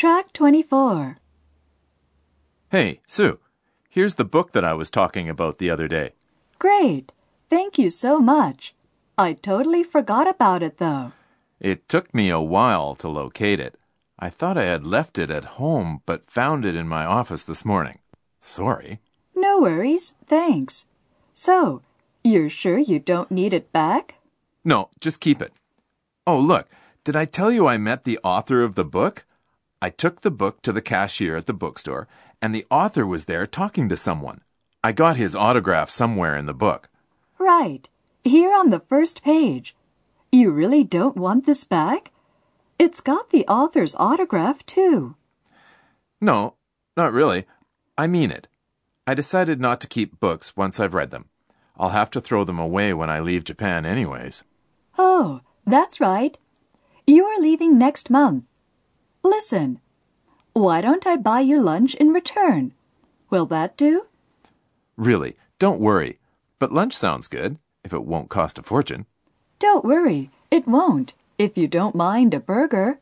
Track 24. Hey, Sue, here's the book that I was talking about the other day. Great. Thank you so much. I totally forgot about it though. It took me a while to locate it. I thought I had left it at home, but found it in my office this morning. Sorry. No worries. Thanks. So, you're sure you don't need it back? No, just keep it. Oh, look, did I tell you I met the author of the book? I took the book to the cashier at the bookstore, and the author was there talking to someone. I got his autograph somewhere in the book. Right. Here on the first page. You really don't want this back? It's got the author's autograph, too. No, not really. I mean it. I decided not to keep books once I've read them. I'll have to throw them away when I leave Japan, anyways. Oh, that's right. You are leaving next month. Listen, why don't I buy you lunch in return? Will that do? Really, don't worry. But lunch sounds good, if it won't cost a fortune. Don't worry, it won't, if you don't mind a burger.